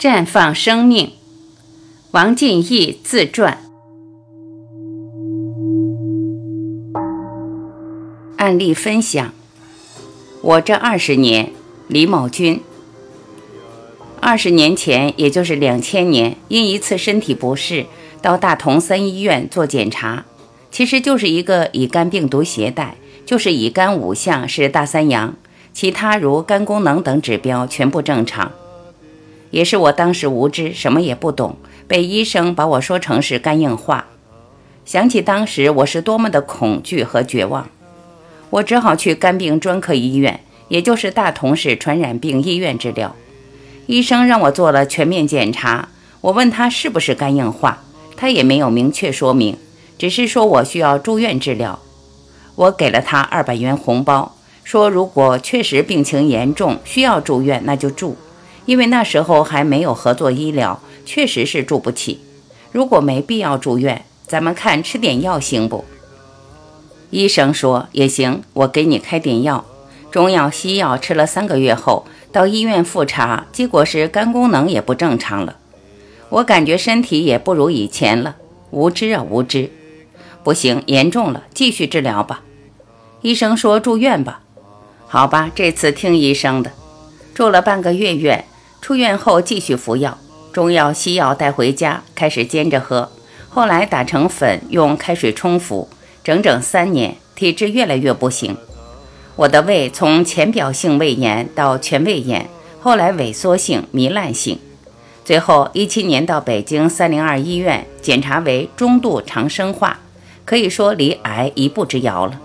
绽放生命，王进义自传。案例分享：我这二十年，李某军。二十年前，也就是两千年，因一次身体不适，到大同三医院做检查，其实就是一个乙肝病毒携带，就是乙肝五项是大三阳，其他如肝功能等指标全部正常。也是我当时无知，什么也不懂，被医生把我说成是肝硬化。想起当时我是多么的恐惧和绝望，我只好去肝病专科医院，也就是大同市传染病医院治疗。医生让我做了全面检查，我问他是不是肝硬化，他也没有明确说明，只是说我需要住院治疗。我给了他二百元红包，说如果确实病情严重需要住院，那就住。因为那时候还没有合作医疗，确实是住不起。如果没必要住院，咱们看吃点药行不？医生说也行，我给你开点药，中药西药吃了三个月后，到医院复查，结果是肝功能也不正常了。我感觉身体也不如以前了，无知啊无知！不行，严重了，继续治疗吧。医生说住院吧，好吧，这次听医生的，住了半个月院。出院后继续服药，中药西药带回家，开始煎着喝，后来打成粉，用开水冲服，整整三年，体质越来越不行。我的胃从浅表性胃炎到全胃炎，后来萎缩性、糜烂性，最后一七年到北京三零二医院检查为中度肠生化，可以说离癌一步之遥了。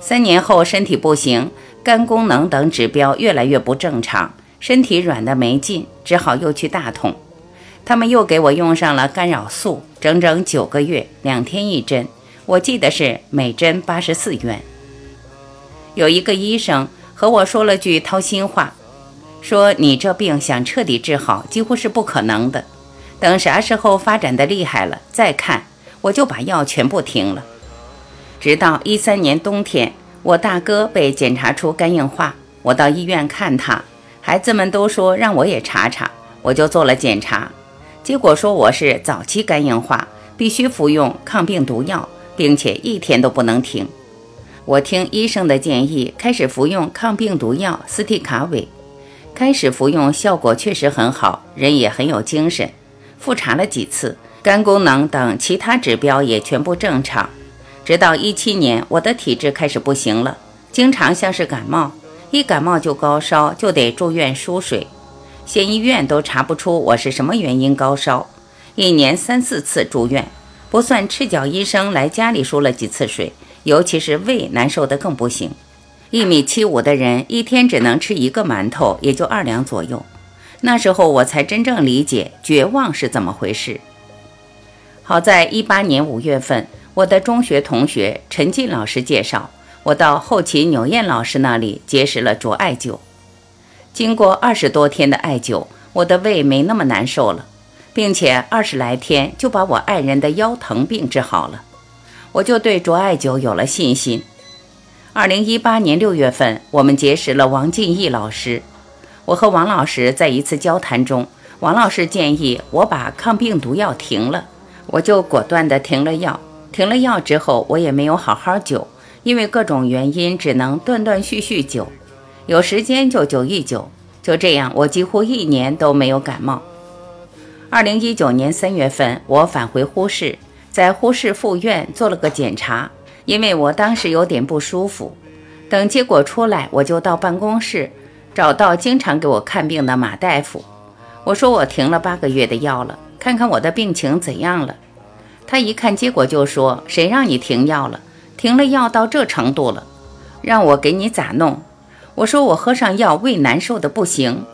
三年后身体不行，肝功能等指标越来越不正常。身体软的没劲，只好又去大同。他们又给我用上了干扰素，整整九个月，两天一针。我记得是每针八十四元。有一个医生和我说了句掏心话，说你这病想彻底治好，几乎是不可能的。等啥时候发展的厉害了再看，我就把药全部停了。直到一三年冬天，我大哥被检查出肝硬化，我到医院看他。孩子们都说让我也查查，我就做了检查，结果说我是早期肝硬化，必须服用抗病毒药，并且一天都不能停。我听医生的建议，开始服用抗病毒药斯替卡韦，开始服用效果确实很好，人也很有精神。复查了几次，肝功能等其他指标也全部正常。直到一七年，我的体质开始不行了，经常像是感冒。一感冒就高烧，就得住院输水，县医院都查不出我是什么原因高烧，一年三四次住院，不算赤脚医生来家里输了几次水，尤其是胃难受的更不行。一米七五的人一天只能吃一个馒头，也就二两左右。那时候我才真正理解绝望是怎么回事。好在一八年五月份，我的中学同学陈进老师介绍。我到后勤纽燕老师那里结识了卓艾灸，经过二十多天的艾灸，我的胃没那么难受了，并且二十来天就把我爱人的腰疼病治好了，我就对卓艾灸有了信心。二零一八年六月份，我们结识了王进义老师，我和王老师在一次交谈中，王老师建议我把抗病毒药停了，我就果断地停了药。停了药之后，我也没有好好灸。因为各种原因，只能断断续续灸，有时间就灸一灸。就这样，我几乎一年都没有感冒。二零一九年三月份，我返回呼市，在呼市附院做了个检查，因为我当时有点不舒服。等结果出来，我就到办公室找到经常给我看病的马大夫，我说我停了八个月的药了，看看我的病情怎样了。他一看结果就说：“谁让你停药了？”停了药到这程度了，让我给你咋弄？我说我喝上药胃难受的不行，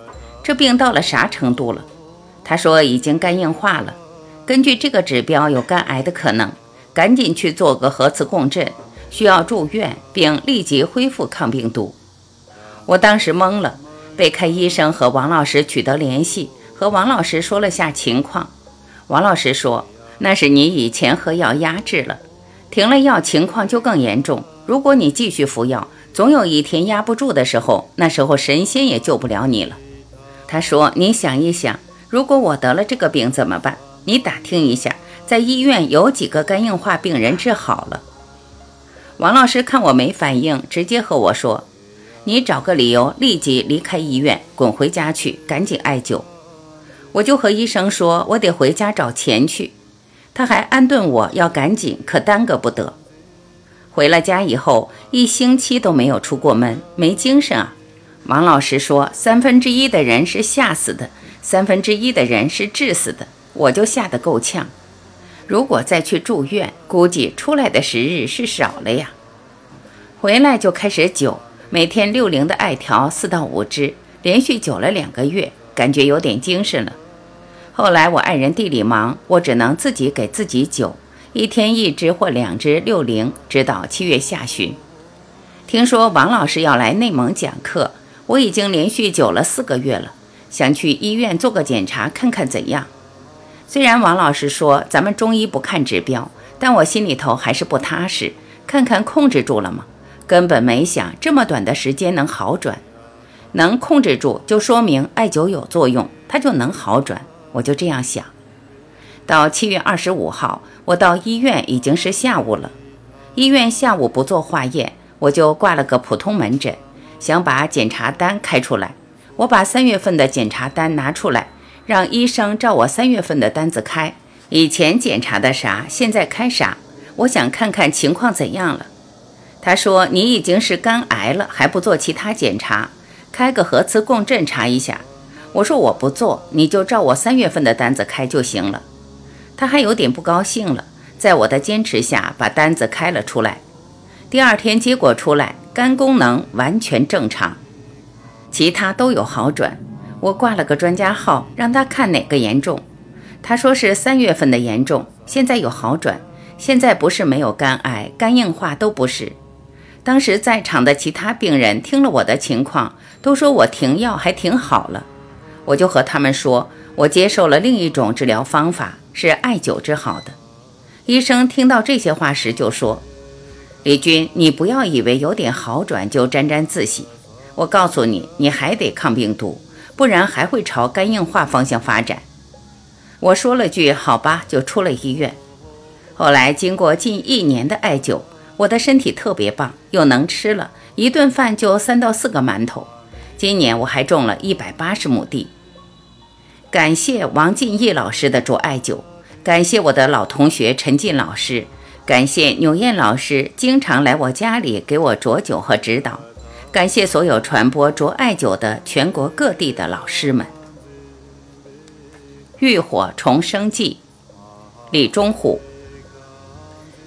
这病到了啥程度了？他说已经肝硬化了，根据这个指标有肝癌的可能，赶紧去做个核磁共振，需要住院并立即恢复抗病毒。我当时懵了，被开医生和王老师取得联系，和王老师说了下情况。王老师说那是你以前喝药压制了。停了药，情况就更严重。如果你继续服药，总有一天压不住的时候，那时候神仙也救不了你了。他说：“你想一想，如果我得了这个病怎么办？你打听一下，在医院有几个肝硬化病人治好了？王老师看我没反应，直接和我说：“你找个理由立即离开医院，滚回家去，赶紧艾灸。”我就和医生说：“我得回家找钱去。”他还安顿我要赶紧，可耽搁不得。回了家以后，一星期都没有出过门，没精神啊。王老师说：“三分之一的人是吓死的，三分之一的人是治死的。”我就吓得够呛。如果再去住院，估计出来的时日是少了呀。回来就开始灸，每天六零的艾条四到五支，连续灸了两个月，感觉有点精神了。后来我爱人地里忙，我只能自己给自己灸。一天一支或两支六零，直到七月下旬。听说王老师要来内蒙讲课，我已经连续灸了四个月了，想去医院做个检查看看怎样。虽然王老师说咱们中医不看指标，但我心里头还是不踏实。看看控制住了吗？根本没想这么短的时间能好转。能控制住，就说明艾灸有作用，它就能好转。我就这样想。到七月二十五号，我到医院已经是下午了。医院下午不做化验，我就挂了个普通门诊，想把检查单开出来。我把三月份的检查单拿出来，让医生照我三月份的单子开。以前检查的啥，现在开啥，我想看看情况怎样了。他说：“你已经是肝癌了，还不做其他检查，开个核磁共振查一下。”我说：“我不做，你就照我三月份的单子开就行了。”他还有点不高兴了，在我的坚持下，把单子开了出来。第二天结果出来，肝功能完全正常，其他都有好转。我挂了个专家号，让他看哪个严重。他说是三月份的严重，现在有好转。现在不是没有肝癌，肝硬化都不是。当时在场的其他病人听了我的情况，都说我停药还挺好了。我就和他们说，我接受了另一种治疗方法。是艾灸治好的。医生听到这些话时就说：“李军，你不要以为有点好转就沾沾自喜。我告诉你，你还得抗病毒，不然还会朝肝硬化方向发展。”我说了句“好吧”，就出了医院。后来经过近一年的艾灸，我的身体特别棒，又能吃了，一顿饭就三到四个馒头。今年我还种了一百八十亩地。感谢王进义老师的卓艾灸，感谢我的老同学陈进老师，感谢纽燕老师经常来我家里给我卓酒和指导，感谢所有传播卓艾灸的全国各地的老师们。浴火重生记，李忠虎。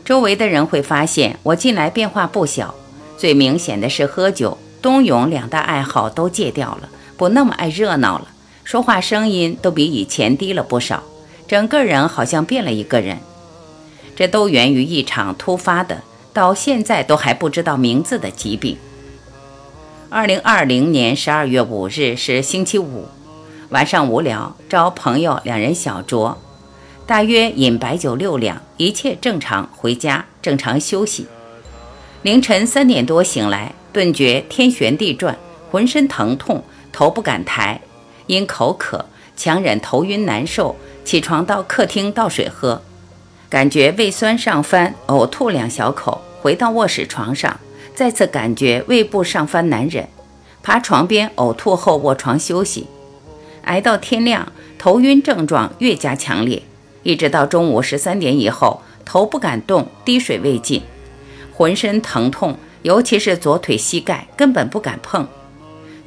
周围的人会发现我近来变化不小，最明显的是喝酒，冬泳两大爱好都戒掉了，不那么爱热闹了。说话声音都比以前低了不少，整个人好像变了一个人。这都源于一场突发的，到现在都还不知道名字的疾病。二零二零年十二月五日是星期五，晚上无聊，招朋友两人小酌，大约饮白酒六两，一切正常，回家正常休息。凌晨三点多醒来，顿觉天旋地转，浑身疼痛，头不敢抬。因口渴，强忍头晕难受，起床到客厅倒水喝，感觉胃酸上翻，呕吐两小口，回到卧室床上，再次感觉胃部上翻难忍，爬床边呕吐后卧床休息，挨到天亮，头晕症状越加强烈，一直到中午十三点以后，头不敢动，滴水未进，浑身疼痛，尤其是左腿膝盖，根本不敢碰。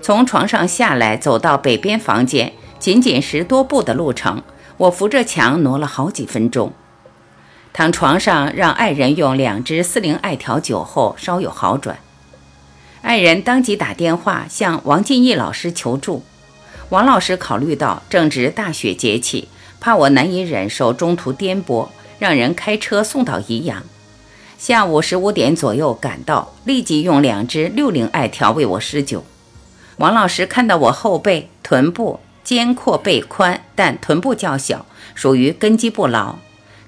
从床上下来，走到北边房间，仅仅十多步的路程，我扶着墙挪了好几分钟。躺床上，让爱人用两支四零艾条灸后，稍有好转。爱人当即打电话向王进义老师求助。王老师考虑到正值大雪节气，怕我难以忍受中途颠簸，让人开车送到宜阳。下午十五点左右赶到，立即用两支六零艾条为我施灸。王老师看到我后背、臀部肩阔背宽，但臀部较小，属于根基不牢，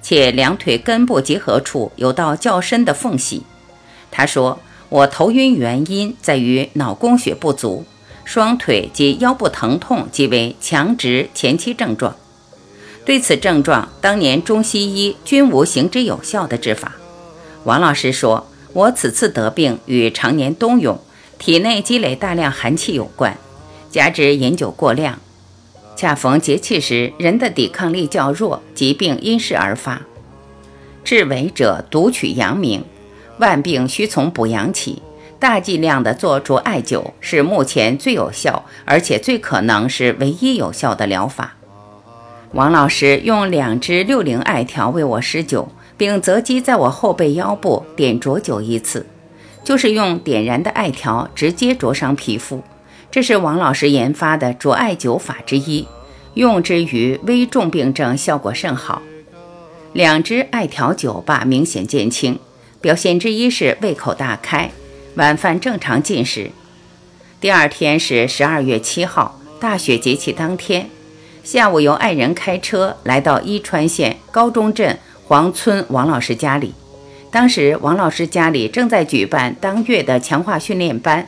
且两腿根部结合处有道较深的缝隙。他说我头晕原因在于脑供血不足，双腿及腰部疼痛即为强直前期症状。对此症状，当年中西医均无行之有效的治法。王老师说：“我此次得病与常年冬泳，体内积累大量寒气有关，加之饮酒过量，恰逢节气时，人的抵抗力较弱，疾病因势而发。治痿者独取阳明，万病须从补阳起。大剂量的做足艾灸是目前最有效，而且最可能是唯一有效的疗法。”王老师用两支六零艾条为我施灸，并择机在我后背腰部点着灸一次，就是用点燃的艾条直接灼伤皮肤。这是王老师研发的灼艾灸法之一，用之于危重病症效果甚好。两只艾条灸罢明显减轻，表现之一是胃口大开，晚饭正常进食。第二天是十二月七号，大雪节气当天。下午由爱人开车来到伊川县高中镇王村王老师家里，当时王老师家里正在举办当月的强化训练班。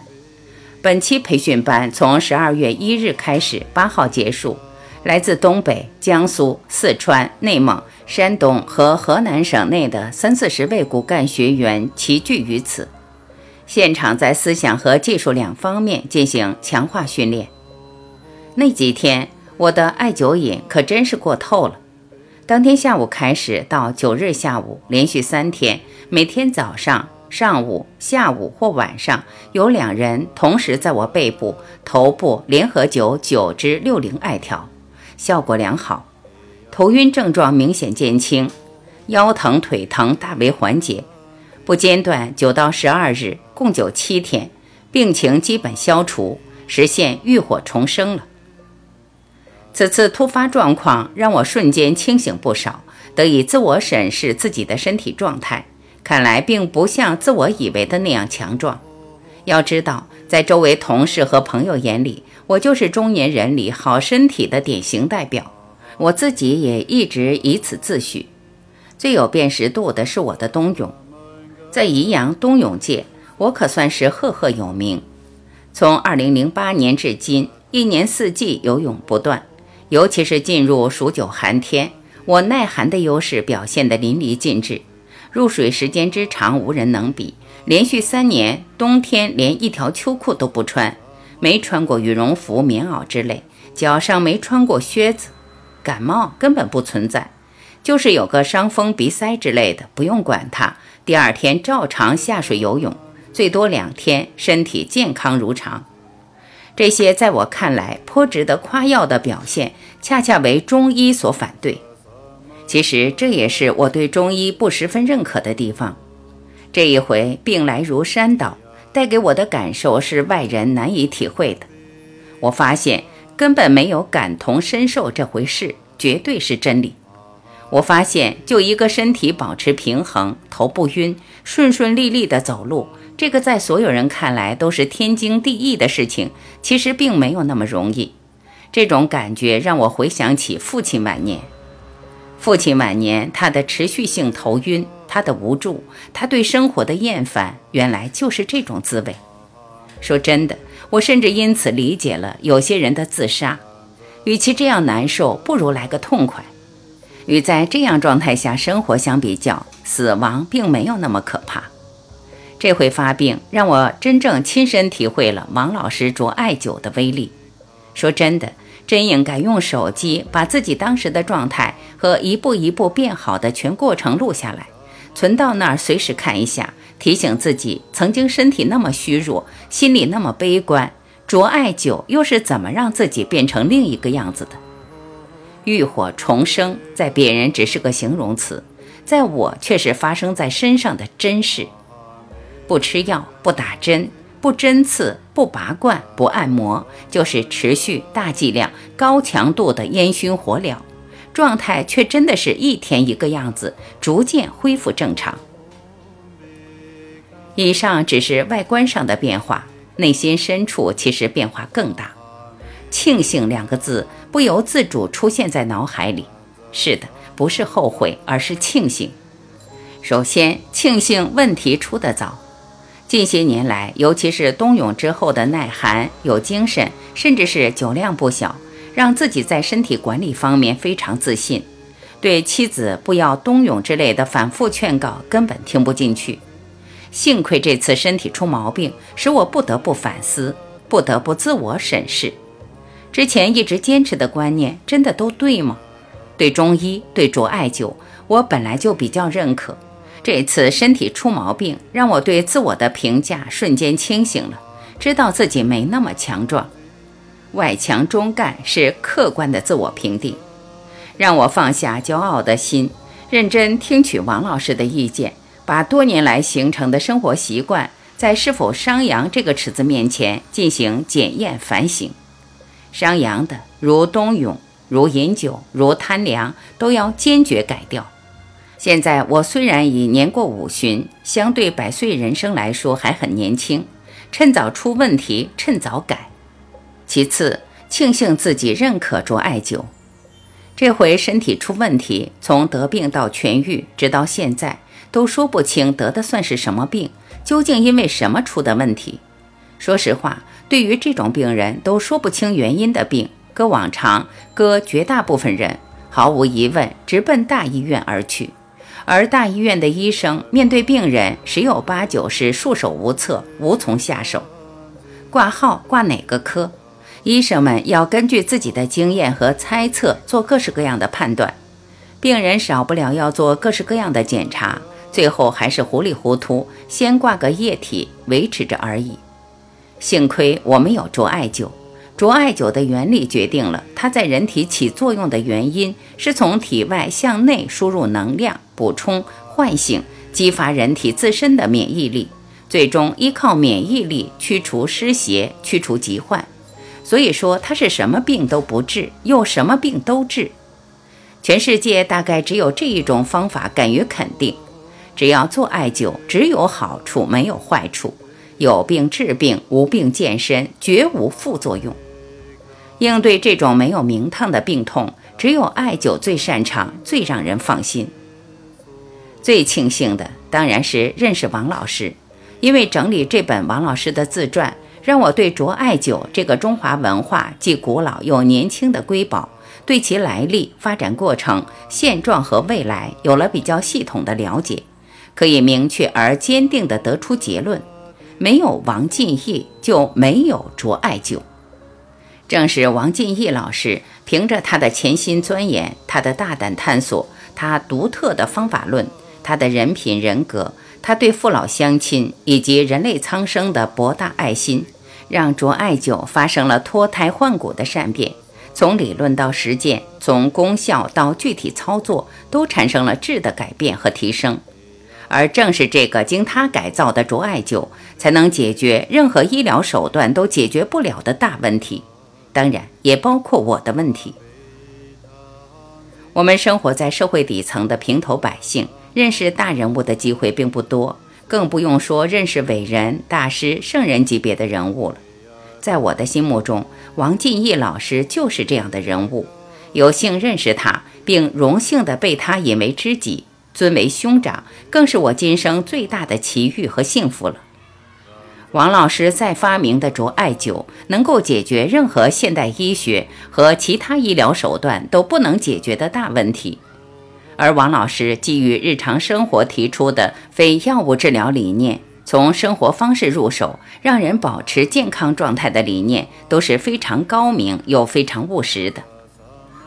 本期培训班从十二月一日开始，八号结束。来自东北、江苏、四川、内蒙、山东和河南省内的三四十位骨干学员齐聚于此，现场在思想和技术两方面进行强化训练。那几天。我的艾灸瘾可真是过透了。当天下午开始到九日下午，连续三天，每天早上、上午、下午或晚上，有两人同时在我背部、头部联合灸九支六零艾条，效果良好，头晕症状明显减轻，腰疼腿疼大为缓解。不间断九到十二日，共灸七天，病情基本消除，实现浴火重生了。此次突发状况让我瞬间清醒不少，得以自我审视自己的身体状态，看来并不像自我以为的那样强壮。要知道，在周围同事和朋友眼里，我就是中年人里好身体的典型代表，我自己也一直以此自诩。最有辨识度的是我的冬泳，在宜阳冬泳界，我可算是赫赫有名。从2008年至今，一年四季游泳不断。尤其是进入数九寒天，我耐寒的优势表现得淋漓尽致。入水时间之长，无人能比。连续三年，冬天连一条秋裤都不穿，没穿过羽绒服、棉袄之类，脚上没穿过靴子。感冒根本不存在，就是有个伤风、鼻塞之类的，不用管它。第二天照常下水游泳，最多两天，身体健康如常。这些在我看来颇值得夸耀的表现，恰恰为中医所反对。其实这也是我对中医不十分认可的地方。这一回病来如山倒，带给我的感受是外人难以体会的。我发现根本没有感同身受这回事，绝对是真理。我发现就一个身体保持平衡，头不晕，顺顺利利的走路。这个在所有人看来都是天经地义的事情，其实并没有那么容易。这种感觉让我回想起父亲晚年。父亲晚年，他的持续性头晕，他的无助，他对生活的厌烦，原来就是这种滋味。说真的，我甚至因此理解了有些人的自杀。与其这样难受，不如来个痛快。与在这样状态下生活相比较，死亡并没有那么可怕。这回发病，让我真正亲身体会了王老师灼艾灸的威力。说真的，真应该用手机把自己当时的状态和一步一步变好的全过程录下来，存到那儿随时看一下，提醒自己曾经身体那么虚弱，心里那么悲观，灼艾灸又是怎么让自己变成另一个样子的？浴火重生，在别人只是个形容词，在我却是发生在身上的真实。不吃药，不打针，不针刺，不拔罐，不按摩，就是持续大剂量、高强度的烟熏火燎，状态却真的是一天一个样子，逐渐恢复正常。以上只是外观上的变化，内心深处其实变化更大。庆幸两个字不由自主出现在脑海里。是的，不是后悔，而是庆幸。首先，庆幸问题出得早。近些年来，尤其是冬泳之后的耐寒、有精神，甚至是酒量不小，让自己在身体管理方面非常自信。对妻子不要冬泳之类的反复劝告，根本听不进去。幸亏这次身体出毛病，使我不得不反思，不得不自我审视。之前一直坚持的观念，真的都对吗？对中医，对卓艾灸，我本来就比较认可。这次身体出毛病，让我对自我的评价瞬间清醒了，知道自己没那么强壮。外强中干是客观的自我评定，让我放下骄傲的心，认真听取王老师的意见，把多年来形成的生活习惯，在是否伤阳这个尺子面前进行检验反省。伤阳的，如冬泳、如饮酒、如贪凉，都要坚决改掉。现在我虽然已年过五旬，相对百岁人生来说还很年轻，趁早出问题，趁早改。其次，庆幸自己认可着艾灸。这回身体出问题，从得病到痊愈，直到现在都说不清得的算是什么病，究竟因为什么出的问题。说实话，对于这种病人都说不清原因的病，搁往常，搁绝大部分人，毫无疑问直奔大医院而去。而大医院的医生面对病人，十有八九是束手无策，无从下手。挂号挂哪个科？医生们要根据自己的经验和猜测做各式各样的判断。病人少不了要做各式各样的检查，最后还是糊里糊涂先挂个液体维持着而已。幸亏我们有着艾灸。着艾灸的原理决定了它在人体起作用的原因，是从体外向内输入能量，补充、唤醒、激发人体自身的免疫力，最终依靠免疫力驱除湿邪、驱除疾患。所以说，它是什么病都不治，又什么病都治。全世界大概只有这一种方法敢于肯定：只要做艾灸，只有好处，没有坏处。有病治病，无病健身，绝无副作用。应对这种没有名堂的病痛，只有艾灸最擅长，最让人放心。最庆幸的当然是认识王老师，因为整理这本王老师的自传，让我对卓艾灸这个中华文化既古老又年轻的瑰宝，对其来历、发展过程、现状和未来有了比较系统的了解，可以明确而坚定地得出结论：没有王进义，就没有卓艾灸。正是王进义老师凭着他的潜心钻研、他的大胆探索、他独特的方法论、他的人品人格、他对父老乡亲以及人类苍生的博大爱心，让卓艾灸发生了脱胎换骨的善变。从理论到实践，从功效到具体操作，都产生了质的改变和提升。而正是这个经他改造的卓艾灸，才能解决任何医疗手段都解决不了的大问题。当然，也包括我的问题。我们生活在社会底层的平头百姓，认识大人物的机会并不多，更不用说认识伟人、大师、圣人级别的人物了。在我的心目中，王进义老师就是这样的人物。有幸认识他，并荣幸地被他引为知己、尊为兄长，更是我今生最大的奇遇和幸福了。王老师再发明的着艾灸，能够解决任何现代医学和其他医疗手段都不能解决的大问题。而王老师基于日常生活提出的非药物治疗理念，从生活方式入手，让人保持健康状态的理念，都是非常高明又非常务实的。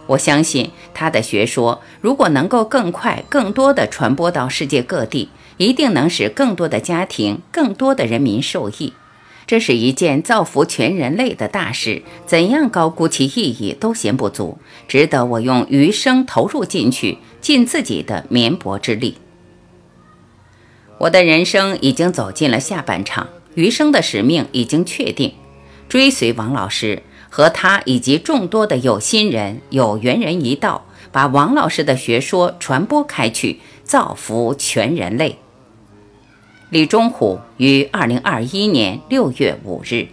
我相信他的学说，如果能够更快、更多地传播到世界各地。一定能使更多的家庭、更多的人民受益，这是一件造福全人类的大事。怎样高估其意义都嫌不足，值得我用余生投入进去，尽自己的绵薄之力。我的人生已经走进了下半场，余生的使命已经确定，追随王老师和他以及众多的有心人、有缘人一道，把王老师的学说传播开去，造福全人类。李忠虎于二零二一年六月五日。